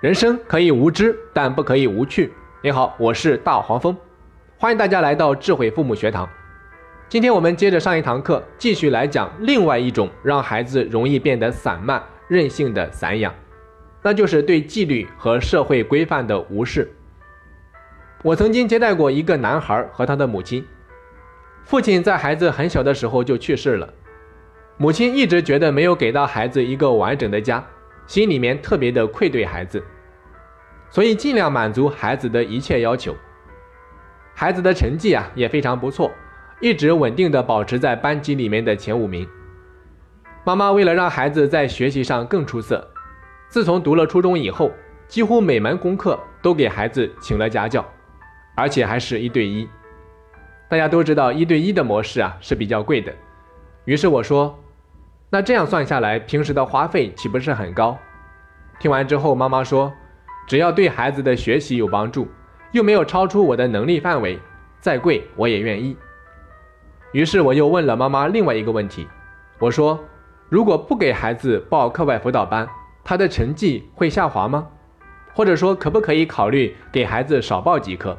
人生可以无知，但不可以无趣。你好，我是大黄蜂，欢迎大家来到智慧父母学堂。今天我们接着上一堂课，继续来讲另外一种让孩子容易变得散漫、任性的散养，那就是对纪律和社会规范的无视。我曾经接待过一个男孩和他的母亲，父亲在孩子很小的时候就去世了，母亲一直觉得没有给到孩子一个完整的家。心里面特别的愧对孩子，所以尽量满足孩子的一切要求。孩子的成绩啊也非常不错，一直稳定的保持在班级里面的前五名。妈妈为了让孩子在学习上更出色，自从读了初中以后，几乎每门功课都给孩子请了家教，而且还是一对一。大家都知道一对一的模式啊是比较贵的，于是我说。那这样算下来，平时的花费岂不是很高？听完之后，妈妈说：“只要对孩子的学习有帮助，又没有超出我的能力范围，再贵我也愿意。”于是我又问了妈妈另外一个问题，我说：“如果不给孩子报课外辅导班，他的成绩会下滑吗？或者说，可不可以考虑给孩子少报几科？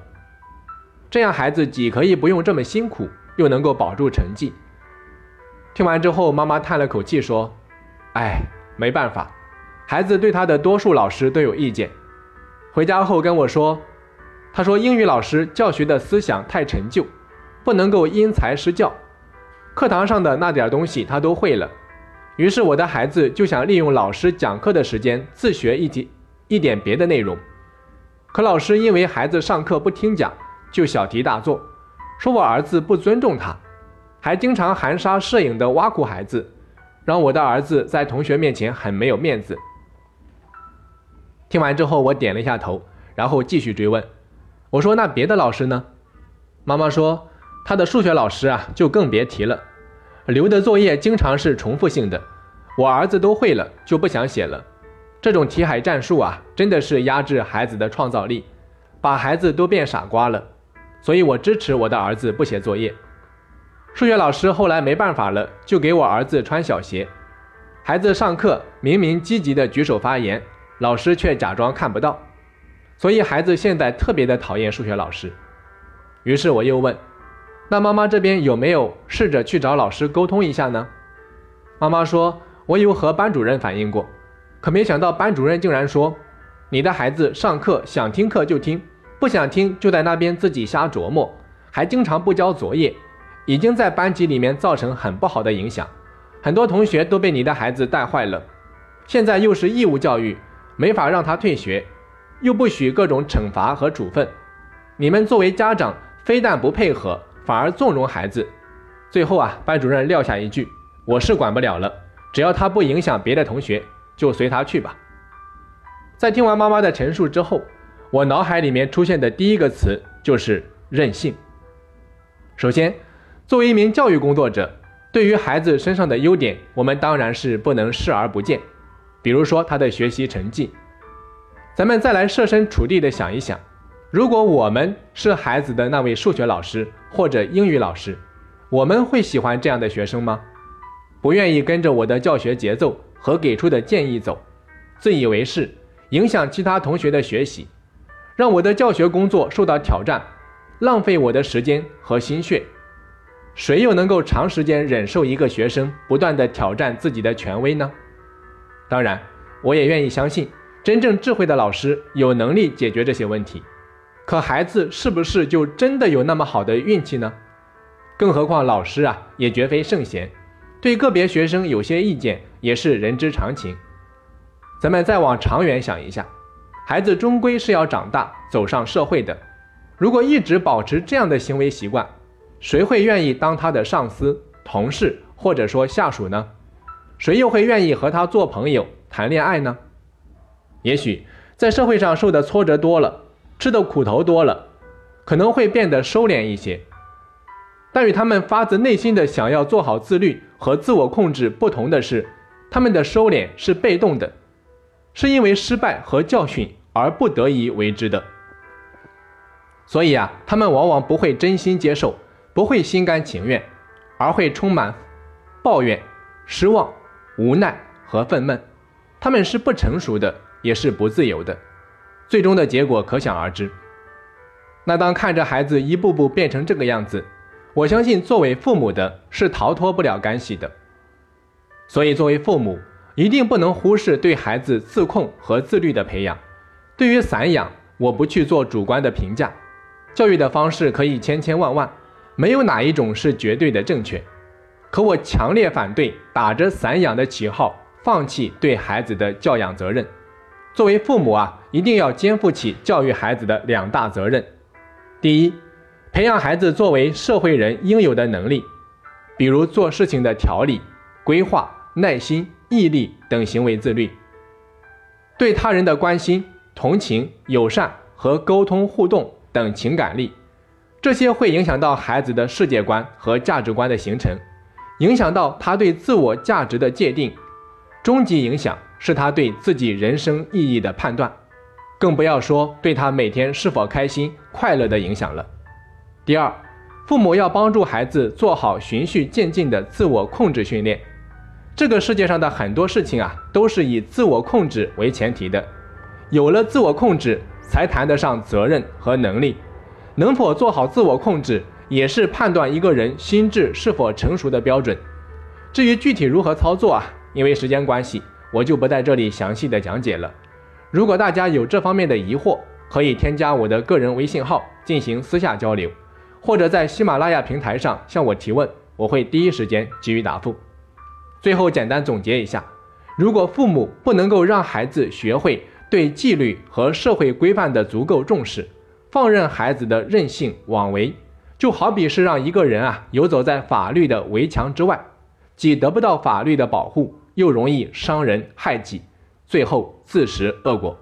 这样孩子既可以不用这么辛苦，又能够保住成绩。”听完之后，妈妈叹了口气说：“哎，没办法，孩子对他的多数老师都有意见。回家后跟我说，他说英语老师教学的思想太陈旧，不能够因材施教。课堂上的那点东西他都会了，于是我的孩子就想利用老师讲课的时间自学一节一点别的内容。可老师因为孩子上课不听讲，就小题大做，说我儿子不尊重他。”还经常含沙射影的挖苦孩子，让我的儿子在同学面前很没有面子。听完之后，我点了一下头，然后继续追问：“我说那别的老师呢？”妈妈说：“他的数学老师啊，就更别提了，留的作业经常是重复性的，我儿子都会了就不想写了。这种题海战术啊，真的是压制孩子的创造力，把孩子都变傻瓜了。所以我支持我的儿子不写作业。”数学老师后来没办法了，就给我儿子穿小鞋。孩子上课明明积极的举手发言，老师却假装看不到，所以孩子现在特别的讨厌数学老师。于是我又问：“那妈妈这边有没有试着去找老师沟通一下呢？”妈妈说：“我有和班主任反映过，可没想到班主任竟然说，你的孩子上课想听课就听，不想听就在那边自己瞎琢磨，还经常不交作业。”已经在班级里面造成很不好的影响，很多同学都被你的孩子带坏了。现在又是义务教育，没法让他退学，又不许各种惩罚和处分。你们作为家长，非但不配合，反而纵容孩子。最后啊，班主任撂下一句：“我是管不了了，只要他不影响别的同学，就随他去吧。”在听完妈妈的陈述之后，我脑海里面出现的第一个词就是任性。首先。作为一名教育工作者，对于孩子身上的优点，我们当然是不能视而不见。比如说他的学习成绩，咱们再来设身处地的想一想，如果我们是孩子的那位数学老师或者英语老师，我们会喜欢这样的学生吗？不愿意跟着我的教学节奏和给出的建议走，自以为是，影响其他同学的学习，让我的教学工作受到挑战，浪费我的时间和心血。谁又能够长时间忍受一个学生不断的挑战自己的权威呢？当然，我也愿意相信，真正智慧的老师有能力解决这些问题。可孩子是不是就真的有那么好的运气呢？更何况老师啊，也绝非圣贤，对个别学生有些意见也是人之常情。咱们再往长远想一下，孩子终归是要长大走上社会的，如果一直保持这样的行为习惯，谁会愿意当他的上司、同事或者说下属呢？谁又会愿意和他做朋友、谈恋爱呢？也许在社会上受的挫折多了，吃的苦头多了，可能会变得收敛一些。但与他们发自内心的想要做好自律和自我控制不同的是，他们的收敛是被动的，是因为失败和教训而不得已为之的。所以啊，他们往往不会真心接受。不会心甘情愿，而会充满抱怨、失望、无奈和愤懑。他们是不成熟的，也是不自由的。最终的结果可想而知。那当看着孩子一步步变成这个样子，我相信作为父母的是逃脱不了干系的。所以，作为父母，一定不能忽视对孩子自控和自律的培养。对于散养，我不去做主观的评价。教育的方式可以千千万万，没有哪一种是绝对的正确。可我强烈反对打着散养的旗号，放弃对孩子的教养责任。作为父母啊，一定要肩负起教育孩子的两大责任：第一，培养孩子作为社会人应有的能力，比如做事情的条理、规划。耐心、毅力等行为自律，对他人的关心、同情、友善和沟通互动等情感力，这些会影响到孩子的世界观和价值观的形成，影响到他对自我价值的界定，终极影响是他对自己人生意义的判断，更不要说对他每天是否开心、快乐的影响了。第二，父母要帮助孩子做好循序渐进的自我控制训练。这个世界上的很多事情啊，都是以自我控制为前提的。有了自我控制，才谈得上责任和能力。能否做好自我控制，也是判断一个人心智是否成熟的标准。至于具体如何操作啊，因为时间关系，我就不在这里详细的讲解了。如果大家有这方面的疑惑，可以添加我的个人微信号进行私下交流，或者在喜马拉雅平台上向我提问，我会第一时间给予答复。最后简单总结一下：如果父母不能够让孩子学会对纪律和社会规范的足够重视，放任孩子的任性妄为，就好比是让一个人啊游走在法律的围墙之外，既得不到法律的保护，又容易伤人害己，最后自食恶果。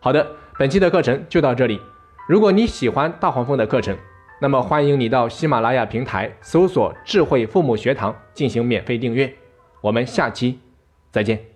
好的，本期的课程就到这里。如果你喜欢大黄蜂的课程，那么欢迎你到喜马拉雅平台搜索“智慧父母学堂”进行免费订阅。我们下期再见。